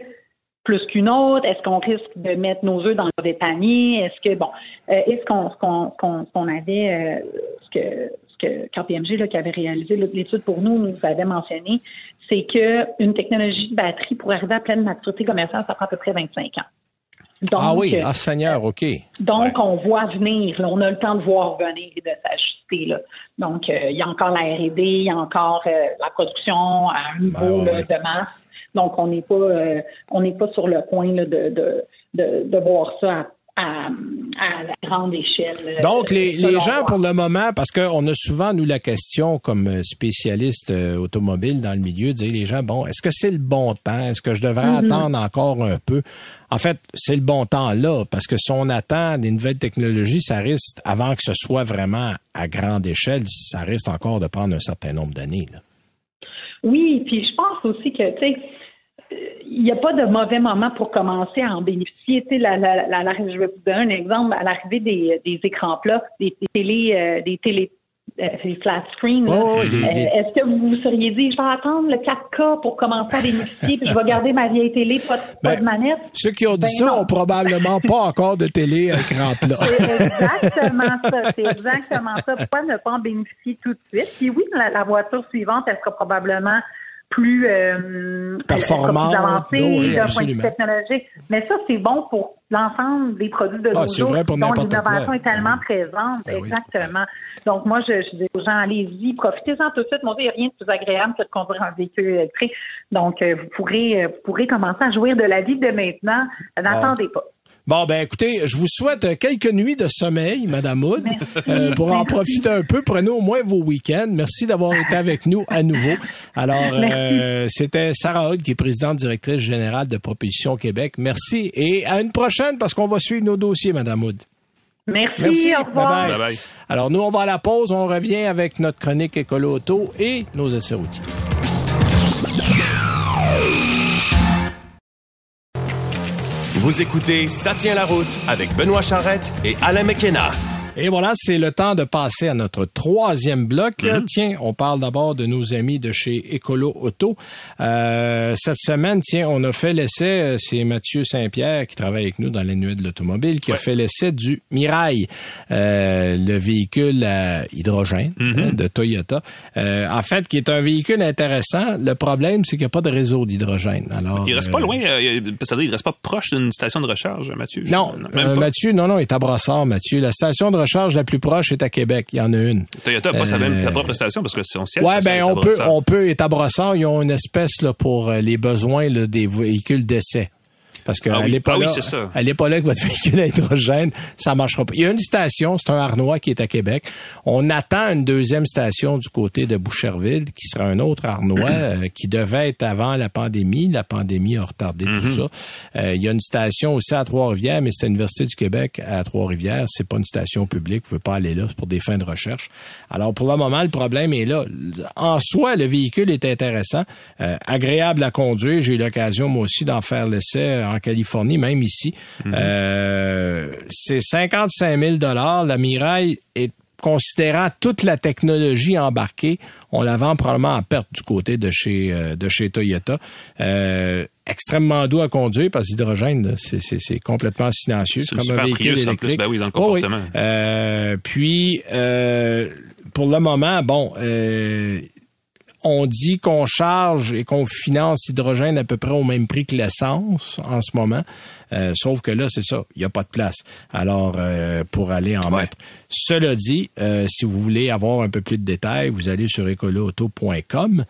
plus qu'une autre? Est-ce qu'on risque de mettre nos œufs dans le panier? Est-ce que, bon, euh, est-ce qu'on qu'on qu'on avait, euh, ce que ce que KPMG là, qui avait réalisé l'étude pour nous nous avait mentionné, c'est qu'une technologie de batterie pour arriver à pleine maturité commerciale, ça prend à peu près 25 ans ah oui, ah Seigneur, OK. Donc, on voit venir, on a le temps de voir venir et de s'ajuster. Donc, euh, il y a encore la R&D, il y a encore euh, la production à un niveau ben de masse. Donc, on n'est pas euh, on n'est pas sur le point de, de, de, de voir ça à à, la grande échelle. Euh, Donc, les, les gens, pour le moment, parce qu'on a souvent, nous, la question comme euh, spécialiste euh, automobile dans le milieu, dire les gens, bon, est-ce que c'est le bon temps? Est-ce que je devrais mm-hmm. attendre encore un peu? En fait, c'est le bon temps là, parce que si on attend des nouvelles technologies, ça risque, avant que ce soit vraiment à grande échelle, ça risque encore de prendre un certain nombre d'années. Oui, puis je pense aussi que, tu sais, il n'y a pas de mauvais moment pour commencer à en bénéficier. Tu sais, la, la, la, je vais vous donner un exemple. À l'arrivée des, des écrans plats, des, télé, euh, des télé euh, flat screen. Oh, euh, est-ce que vous vous seriez dit, je vais attendre le 4K pour commencer à bénéficier, puis je vais garder ma vieille télé, pas, pas de ben, manette? Ceux qui ont dit ben ça ont probablement pas encore de télé à écran plat. C'est exactement ça. C'est exactement ça. Pourquoi ne pas en bénéficier tout de suite? Puis oui, la, la voiture suivante, elle sera probablement plus, euh, performant, plus avancé d'un point de vue technologique. Mais ça, c'est bon pour l'ensemble des produits de ah, nos jours dont l'innovation est tellement présente. Ben exactement. Donc, moi, je, je dis aux gens, allez-y, profitez-en tout de suite. Moi, il n'y a rien de plus agréable que de conduire un véhicule électrique. Donc, euh, vous pourrez, euh, vous pourrez commencer à jouir de la vie de maintenant. N'attendez pas. Bon, ben écoutez, je vous souhaite quelques nuits de sommeil, Madame Wood. Euh, pour en profiter un peu, prenez au moins vos week-ends. Merci d'avoir été avec nous à nouveau. Alors, euh, c'était Sarah Hood, qui est présidente directrice générale de Propulsion Québec. Merci et à une prochaine parce qu'on va suivre nos dossiers, Madame Wood. Merci, Merci. Au revoir. Bye bye. Alors, nous, on va à la pause. On revient avec notre chronique Écolo Auto et nos essais routiers. Vous écoutez Ça tient la route avec Benoît Charrette et Alain McKenna. Et voilà, c'est le temps de passer à notre troisième bloc. Mhm. Tiens, on parle d'abord de nos amis de chez Écolo Auto. Euh, cette semaine, tiens, on a fait l'essai, euh, c'est Mathieu Saint-Pierre qui travaille avec nous dans les nuits de l'automobile, qui a fait l'essai du Mirail, euh, le véhicule à hydrogène mhm. hein, de Toyota. en fait, qui est un véhicule intéressant. Le problème, c'est qu'il n'y a pas de réseau d'hydrogène. Alors, il reste pas loin, c'est-à-dire il reste pas proche d'une station de recharge, Mathieu. Non, Mathieu, non, non, il est à Brossard, Mathieu. La station de recharge la plus proche est à Québec. Il y en a une. Toyota n'a pas sa même propre station parce que c'est son siège. Ouais, ben on peut, on peut être à Brossard. Ils ont une espèce là pour euh, les besoins là, des véhicules d'essai. Parce que ah oui. pas, ah là, pas là que votre véhicule à hydrogène, ça marchera pas. Il y a une station, c'est un Arnois qui est à Québec. On attend une deuxième station du côté de Boucherville, qui sera un autre Arnois, euh, qui devait être avant la pandémie. La pandémie a retardé tout mhm. ça. Euh, il y a une station aussi à Trois-Rivières, mais c'est l'Université du Québec à Trois-Rivières. C'est pas une station publique. Vous pouvez pas aller là. C'est pour des fins de recherche. Alors, pour le moment, le problème est là. En soi, le véhicule est intéressant, euh, agréable à conduire. J'ai eu l'occasion, moi aussi, d'en faire l'essai en Californie, même ici. Mhm. euh, c'est 55 000 La Mirai est considérant toute la technologie embarquée, on la vend probablement en perte du côté de chez euh, de chez Toyota. Euh, extrêmement doux à conduire parce que l'hydrogène, c'est complètement silencieux. C'est comme un véhicule électrique. En plus, ben oui, dans le comportement. Euh, puis, pour le moment, bon, on dit qu'on charge et qu'on finance l'hydrogène à peu près au même prix que l'essence en ce moment. Euh, sauf que là, c'est ça, il n'y a pas de place. Alors, euh, pour aller en mettre. Cela dit, euh, si vous voulez avoir un peu plus de détails, vous allez sur écoloauto.com.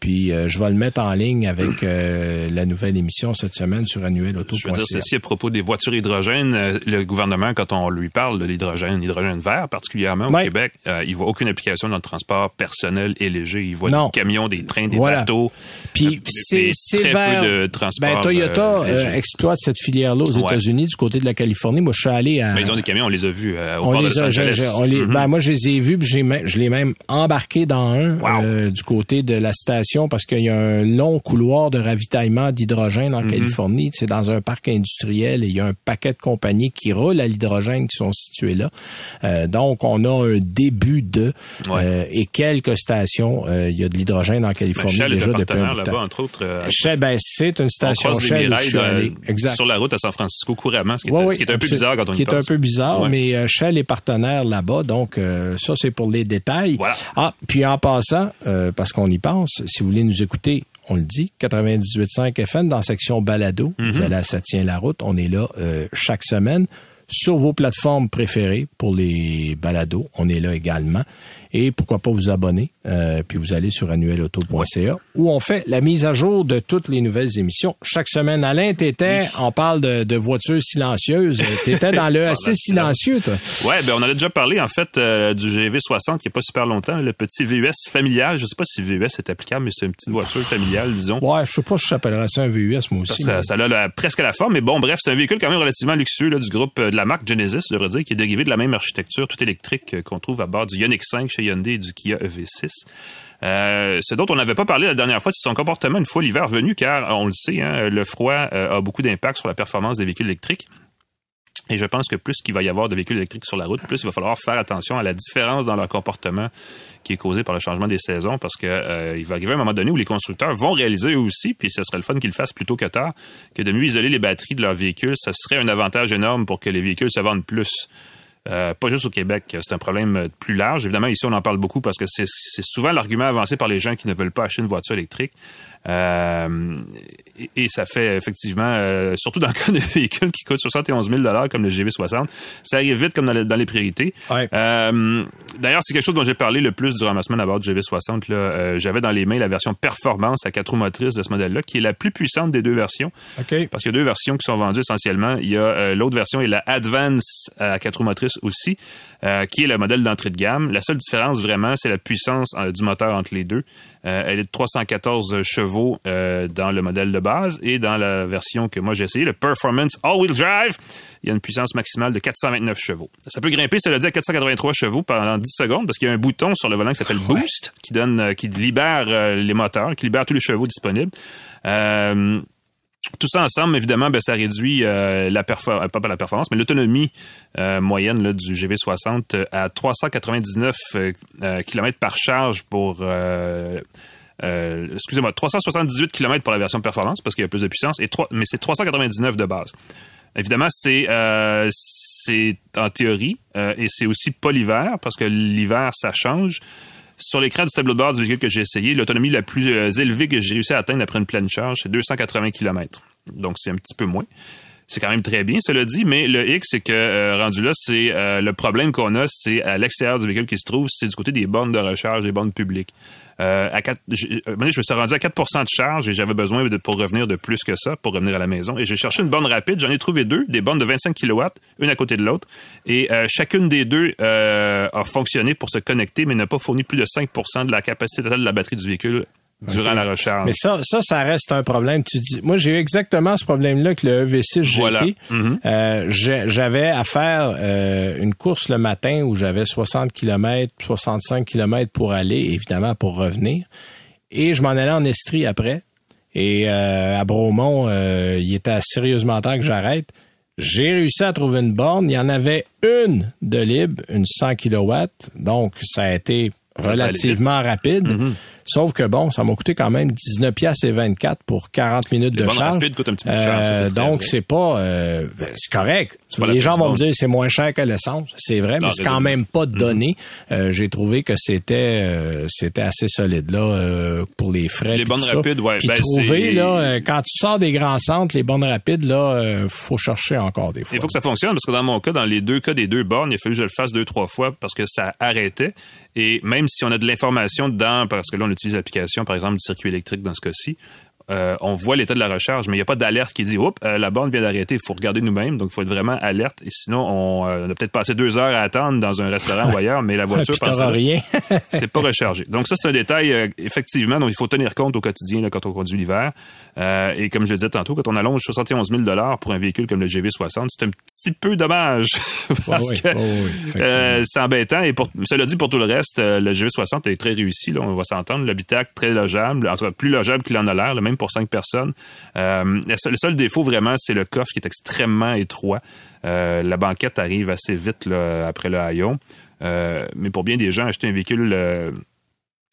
puis, je vais le mettre en ligne avec la nouvelle émission cette semaine sur annuelauto.ca. Je veux dire ceci à propos des voitures hydrogènes. Le gouvernement, quand on lui parle de l'hydrogène, l'hydrogène vert particulièrement au Québec, il voit aucune application dans le transport personnel et léger. Il voit des camions, des trains, des bateaux. Puis, c'est très peu de transport. Ben, Toyota exploite cette filière-là aux États-Unis, du côté de la Californie. Moi, je suis allé à. Mais ils ont des camions, on les a vus euh, au on les de a, mm-hmm. ben, moi, je les ai vus, puis je l'ai même embarqué dans un euh, du côté de la station parce qu'il y a un long couloir de ravitaillement d'hydrogène en mm-hmm. Californie. C'est dans un parc industriel et il y a un paquet de compagnies qui roulent à l'hydrogène qui sont situées là. Euh, donc, on a un début de et quelques stations. il y a de l'hydrogène en Californie ben, déjà depuis un bout de temps. entre autres. ben, c'est une station Shell je. Exact la route à San Francisco couramment, ce qui est, un peu bizarre quand on qui y est un peu bizarre, mais euh, Shell est partenaire là-bas, donc euh, ça c'est pour les détails. Ah, puis en passant, euh, parce qu'on y pense, si vous voulez nous écouter, on le dit, 98.5 FM dans la section balado, mm ça tient la route, on est là chaque semaine sur vos plateformes préférées pour les balados, on est là également. Et pourquoi pas vous abonner, euh, puis vous allez sur annuelauto.ca où on fait la mise à jour de toutes les nouvelles émissions. Chaque semaine, Alain, t'étais, on parle de, de voitures silencieuses. T'étais dans le assez silencieux, toi. Ouais, ben on en a déjà parlé, en fait, euh, du GV60 qui est pas super longtemps, le petit VUS familial. Je sais pas si VUS est applicable, mais c'est une petite voiture familiale, disons. Ouais, je sais pas si j'appellerais ça un VUS, moi aussi. Ça, ça, a presque la forme, mais bon, bref, c'est un véhicule quand même relativement luxueux là, du groupe euh, de la marque Genesis, je devrais dire, qui est dérivé de la même architecture tout électrique qu'on trouve à bord du Ioniq 5 chez Hyundai et du Kia EV6. Euh, ce dont on n'avait pas parlé la dernière fois, c'est son comportement une fois l'hiver venu, car on le sait, hein, le froid euh, a beaucoup d'impact sur la performance des véhicules électriques. Et je pense que plus qu'il va y avoir de véhicules électriques sur la route, plus il va falloir faire attention à la différence dans leur comportement qui est causé par le changement des saisons, parce que euh, il va arriver un moment donné où les constructeurs vont réaliser aussi, puis ce serait le fun qu'ils le fassent plus tôt que tard, que de mieux isoler les batteries de leurs véhicules, ce serait un avantage énorme pour que les véhicules se vendent plus. Euh, pas juste au Québec, c'est un problème plus large. Évidemment, ici, on en parle beaucoup parce que c'est souvent l'argument avancé par les gens qui ne veulent pas acheter une voiture électrique. Euh, et, ça fait effectivement, euh, surtout dans le cas de véhicules qui coûtent 71 000 comme le GV60, ça arrive vite comme dans, les priorités. Euh, d'ailleurs, c'est quelque chose dont j'ai parlé le plus durant ma semaine à bord du GV60. J'avais dans les mains la version performance à quatre roues motrices de ce modèle-là, qui est la plus puissante des deux versions. Parce qu'il y a deux versions qui sont vendues essentiellement. Il y a l'autre version et la Advance à quatre roues motrices aussi, qui est le modèle d'entrée de gamme. La seule différence vraiment, c'est la puissance du moteur entre les deux. Elle est de 314 chevaux dans le modèle de base et dans la version que moi j'ai essayé, le Performance All-Wheel Drive, il y a une puissance maximale de 429 chevaux. Ça peut grimper, cela dit, à 483 chevaux pendant 10 secondes parce qu'il y a un bouton sur le volant qui s'appelle Boost qui donne, euh, qui libère euh, les moteurs, qui libère tous les chevaux disponibles. Euh, tout ça ensemble, évidemment, ben, ça réduit la performance, pas la performance, mais l'autonomie moyenne là, du GV60 à 399 km par charge pour euh, excusez-moi, 378 km pour la version performance parce qu'il y a plus de puissance, et 3, mais c'est 399 de base. Évidemment, c'est euh, en théorie euh, et c'est aussi pas l'hiver parce que l'hiver ça change. Sur l'écran du tableau de bord du véhicule que j'ai essayé, l'autonomie la plus élevée que j'ai réussi à atteindre après une pleine charge, c'est 280 km. Donc c'est un petit peu moins. C'est quand même très bien, cela dit, mais le X, c'est que rendu là, c'est le problème qu'on a, c'est à l'extérieur du véhicule qui se trouve, c'est du côté des bornes de recharge, des bornes publiques. Euh, à 4, je, euh, je, me suis rendu à 4% de charge et j'avais besoin de, pour revenir de plus que ça, pour revenir à la maison. Et j'ai cherché une borne rapide. J'en ai trouvé deux, des bornes de 25 kW, une à côté de l'autre. Et euh, chacune des deux a fonctionné pour se connecter, mais n'a pas fourni plus de 5% de la capacité totale de la batterie du véhicule durant la recharge. Mais ça, ça, ça reste un problème. Tu dis, moi, j'ai eu exactement ce problème-là avec le EV6 GT. Voilà. Euh, j'avais à faire euh, une course le matin où j'avais 60 km, 65 km pour aller, évidemment pour revenir. Et je m'en allais en Estrie après. Et euh, à Bromont, euh, il était sérieusement temps que j'arrête J'ai réussi à trouver une borne. Il y en avait une de libre, une 100 kW. Donc, ça a été relativement rapide. Mm-hmm. Sauf que bon, ça m'a coûté quand même 19 pièces et 24 pour 40 minutes de charge. Coûte un petit peu cher, euh, donc c'est pas euh, c'est correct. Les gens vont me dire c'est moins cher que l'essence, c'est vrai, mais c'est quand même pas de donné. Mm-hmm. Euh, j'ai trouvé que c'était c'était assez solide là pour les frais. Les bornes rapides, ouais. Puis ben, trouver là quand tu sors des grands centres, les bornes rapides là, faut chercher encore des fois. Il faut que ça fonctionne parce que dans mon cas, dans les deux cas des deux bornes, il a fallu que je le fasse deux trois fois parce que ça arrêtait. Et même si on a de l'information dedans, parce que là on utilise l'application par exemple du circuit électrique dans ce cas-ci, euh, on voit l'état de la recharge, mais il n'y a pas d'alerte qui dit Oups, euh, la borne vient d'arrêter. Il faut regarder nous-mêmes, donc il faut être vraiment alerte. Et sinon, on, euh, a peut-être passé deux heures à attendre dans un restaurant ou ailleurs, mais la voiture ah, rien. c'est pas rechargé. Donc ça, c'est un détail effectivement dont il faut tenir compte au quotidien là, quand on conduit l'hiver. et comme je le disais tantôt, quand on allonge 71 000 dollars pour un véhicule comme le GV60, c'est un petit peu dommage parce que c'est embêtant. Et pour, cela dit, pour tout le reste, le GV60 est très réussi. Là, on va s'entendre. L'habitacle très logeable, en tout cas plus logeable qu'il en a l'air, même pour cinq personnes. Euh, le, seul, défaut vraiment, c'est le coffre qui est extrêmement étroit. Euh, la banquette arrive assez vite après le haillon. Euh, mais pour bien des gens, acheter un véhicule,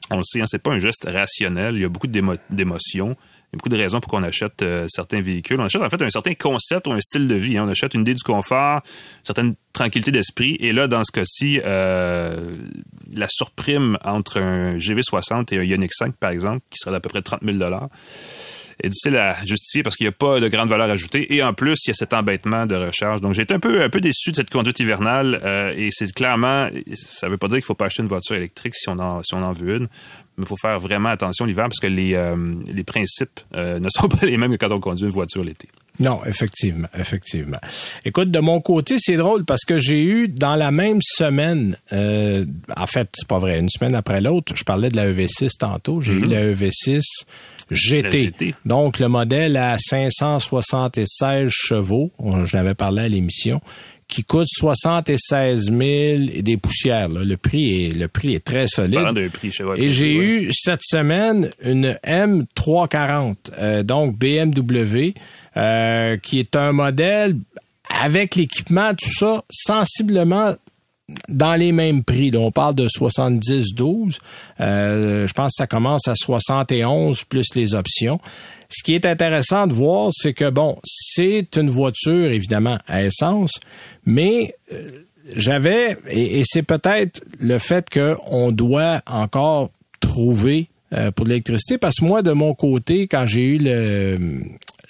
on le sait, hein, c'est pas un geste rationnel. Il y a beaucoup d'émotions. Il y a beaucoup de raisons pour qu'on achète certains véhicules. On achète en fait un certain concept ou un style de vie. Hein. On achète une idée du confort, une certaine tranquillité d'esprit. Et là, dans ce cas-ci, la surprime entre un GV60 et un Ioniq 5, par exemple, qui serait d'à peu près 30 000 est difficile à justifier parce qu'il n'y a pas de grande valeur ajoutée. Et en plus, il y a cet embêtement de recharge. Donc, j'ai été un peu, un peu déçu de cette conduite hivernale. Euh, et c'est clairement, ça ne veut pas dire qu'il faut pas acheter une voiture électrique si on si on en veut une. Mais il faut faire vraiment attention l'hiver parce que les, euh, les principes euh, ne sont pas les mêmes que quand on conduit une voiture l'été. Non, effectivement, effectivement. Écoute, de mon côté, c'est drôle parce que j'ai eu dans la même semaine, euh, en fait, c'est pas vrai, une semaine après l'autre, je parlais de la EV6 tantôt, j'ai eu mm-hmm. la EV6 GT. Donc, le modèle à 576 chevaux, je l'avais parlé à l'émission, qui coûte 76 000 et des poussières. Le prix est le prix est très solide. Prix, et j'ai eu cette semaine une M340, euh, donc BMW, euh, qui est un modèle avec l'équipement, tout ça, sensiblement dans les mêmes prix. on parle de 70-12. Euh, je pense que ça commence à 71 plus les options. Ce qui est intéressant de voir, c'est que, bon, c'est une voiture, évidemment, à essence, mais euh, j'avais, et, c'est peut-être le fait qu'on doit encore trouver euh, pour l'électricité, parce que moi, de mon côté, quand j'ai eu le,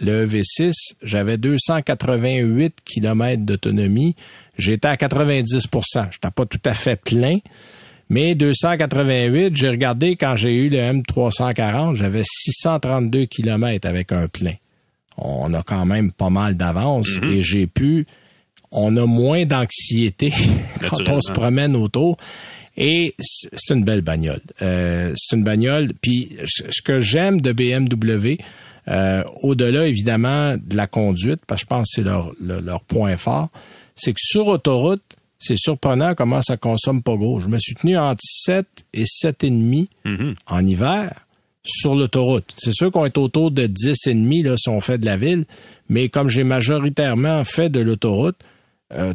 le EV6, j'avais 288 km d'autonomie. J'étais à 90% J'étais pas tout à fait plein. Mais 288, j'ai regardé quand j'ai eu le M340, j'avais 632 km avec un plein. On a quand même pas mal d'avance mhm. et j'ai pu, on a moins d'anxiété quand on se promène autour. Et c'est une belle bagnole. Euh, c'est une bagnole. Puis ce que j'aime de BMW, euh, au-delà évidemment de la conduite, parce que je pense que c'est leur, leur point fort, c'est que sur autoroute, c'est surprenant comment ça consomme pas gros. Je me suis tenu entre 7 et 7,5 mm en hiver sur l'autoroute. C'est sûr qu'on est autour de 10,5 là, si on fait de la ville, mais comme j'ai majoritairement fait de l'autoroute,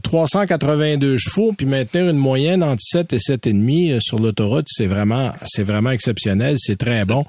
382 euh, chevaux, puis maintenir une moyenne entre 7 et 7,5 euh, sur l'autoroute, c'est vraiment, c'est vraiment exceptionnel, c'est très bon.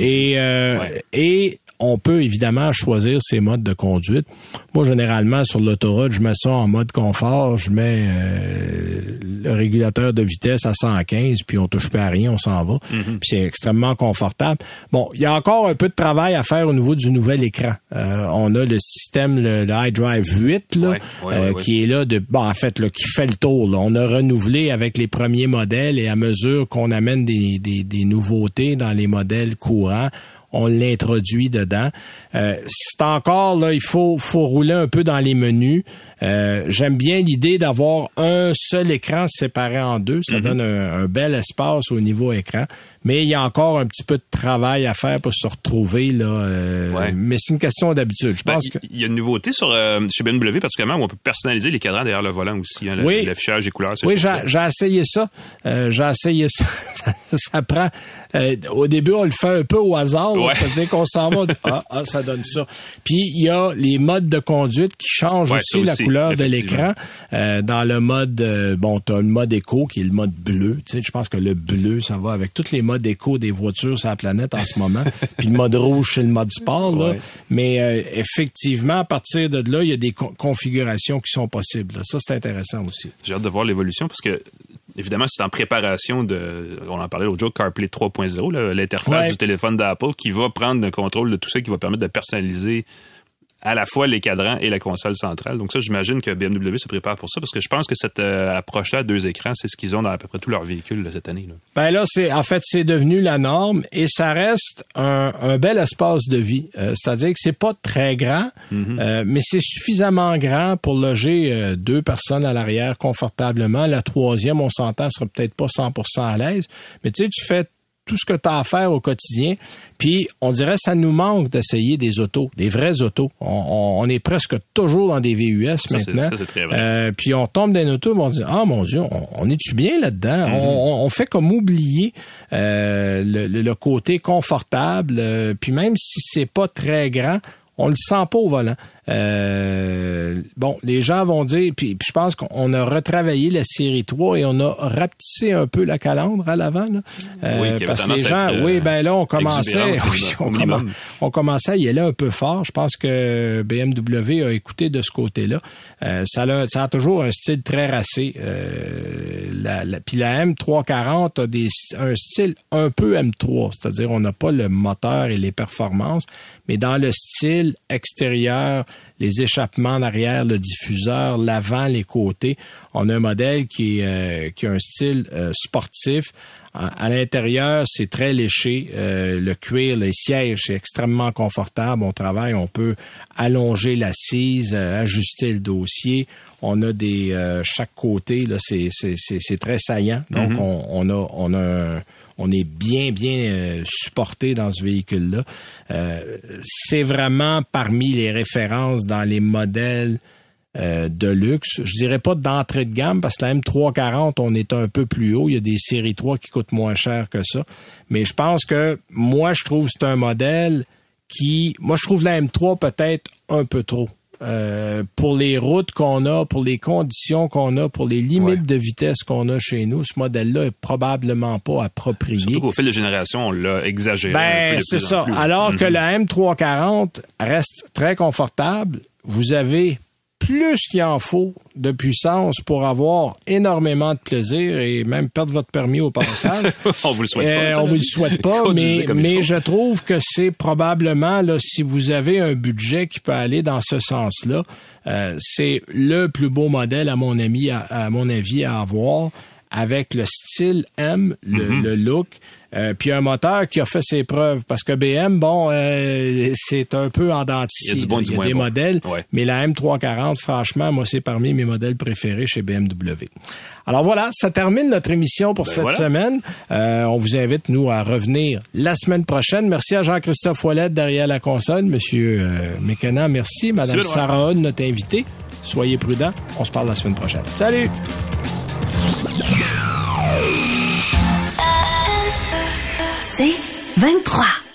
Et, euh, et on peut évidemment choisir ses modes de conduite. Moi, généralement, sur l'autoroute, je mets ça en mode confort, je mets euh, le régulateur de vitesse à 115, puis on touche pas à rien, on s'en va. Mhm. Puis c'est extrêmement confortable. Bon, il y a encore un peu de travail à faire au niveau du nouvel écran. Euh, on a le système, le, iDrive 8, là, euh, qui est là de, bon, en fait, là, qui fait le tour. On a renouvelé avec les premiers modèles et à mesure qu'on amène des, des, des nouveautés dans les modèles courants, on l'introduit dedans. Euh, c'est encore là, il faut faut rouler un peu dans les menus. Euh, j'aime bien l'idée d'avoir un seul écran séparé en deux. Ça mm-hmm. donne un, bel espace au niveau écran mais il y a encore un petit peu de travail à faire pour se retrouver là. Euh, mais c'est une question d'habitude. Je ben, pense que il y a une nouveauté sur euh, chez BMW particulièrement où on peut personnaliser les cadrans derrière le volant aussi, hein, oui. l'affichage des couleurs. Oui, j'ai essayé ça. Euh, j'ai essayé ça. ça. prend. au début, on le fait un peu au hasard, c'est-à-dire qu'on s'en va. ah, ah, ça donne ça. Puis il y a les modes de conduite qui changent aussi, la couleur de l'écran. dans le mode, bon, tu as le mode éco qui est le mode bleu. Tu sais, je pense que le bleu, ça va avec toutes les mode éco des voitures sur la planète en ce moment. Puis le mode rouge, c'est le mode sport. Là. Mais euh, effectivement, à partir de là, il y a des configurations qui sont possibles. Ça, c'est intéressant aussi. J'ai hâte de voir l'évolution parce que évidemment, c'est en préparation de, on en parlait l'autre jour, CarPlay 3.0, l'interface du téléphone d'Apple qui va prendre le contrôle de tout ça, qui va permettre de personnaliser à la fois les cadrans et la console centrale. Donc ça, j'imagine que BMW se prépare pour ça parce que je pense que cette euh, approche-là, deux écrans, c'est ce qu'ils ont dans à peu près tous leurs véhicules cette année. Là. Ben là, c'est en fait c'est devenu la norme et ça reste un, bel espace de vie. Euh, c'est-à-dire que c'est pas très grand, mm-hmm. euh, mais c'est suffisamment grand pour loger deux personnes à l'arrière confortablement. La troisième, on s'entend, sera peut-être pas 100% à l'aise, mais tu sais, tu fais tout ce que tu as à faire au quotidien. Puis, on dirait ça nous manque d'essayer des autos, des vrais autos. On, est presque toujours dans des VUS maintenant. Ça, très vrai. Euh, puis, on tombe dans une auto, on dit, ah mon Dieu, on, est-tu bien là-dedans? Mm-hmm. on, fait comme oublier euh, le, côté confortable. Euh, puis, même si c'est pas très grand, on le sent pas au volant. Euh, bon, les gens vont dire, puis, je pense qu'on a retravaillé la série 3 et on a rapetissé un peu la calandre à l'avant. Euh, parce que les gens, oui, euh, ben là, on commençait, on, commençait à y aller un peu fort. Je pense que BMW a écouté de ce côté-là. ça, a, ça a toujours un style très racé. la, puis la M340 a des, un style un peu M3, c'est-à-dire on n'a pas le moteur et les performances, mais dans le style extérieur, les échappements en arrière, le diffuseur, l'avant, les côtés. On a un modèle qui, euh, qui a un style euh, sportif. À, l'intérieur, c'est très léché. Euh, le cuir, les sièges, c'est extrêmement confortable. On travaille, on peut allonger l'assise, ajuster le dossier. On a des chaque côté, là, c'est, c'est, très saillant. Donc, mm-hmm. on, on, a on a un, on est bien, bien euh, supporté dans ce véhicule-là. Euh, c'est vraiment parmi les références dans les modèles euh, de luxe. Je dirais pas d'entrée de gamme parce que la M340, on est un peu plus haut. Il y a des séries 3 qui coûtent moins cher que ça. Mais je pense que moi, je trouve que c'est un modèle qui... Moi, je trouve la M3 peut-être un peu trop. Euh, pour les routes qu'on a, pour les conditions qu'on a, pour les limites de vitesse qu'on a chez nous, ce modèle-là est probablement pas approprié. Surtout qu'au fil de génération, on l'a exagéré. Ben, c'est ça. Alors que mhm. la M340 reste très confortable, vous avez plus qu'il en faut de puissance pour avoir énormément de plaisir et même perdre votre permis au passage. on vous le souhaite pas. Euh, on vous le souhaite pas, mais, mais je trouve que c'est probablement, là, si vous avez un budget qui peut aller dans ce sens-là, euh, c'est le plus beau modèle, à mon, ami, à, mon avis, à avoir avec le style M, le, mm-hmm. le look. Euh, puis un moteur qui a fait ses preuves parce que BM, bon, euh, c'est un peu en dentier. Il y a, du Il y a des modèles, mais la M340, franchement, moi, c'est parmi mes modèles préférés chez BMW. Alors voilà, ça termine notre émission pour ben cette semaine. Euh, on vous invite, nous, à revenir la semaine prochaine. Merci à Jean-Christophe Ouellette derrière la console. Monsieur euh, Mécana, merci. Madame Sarah notre invitée. Soyez prudents. On se parle la semaine prochaine. Salut! C'est 23.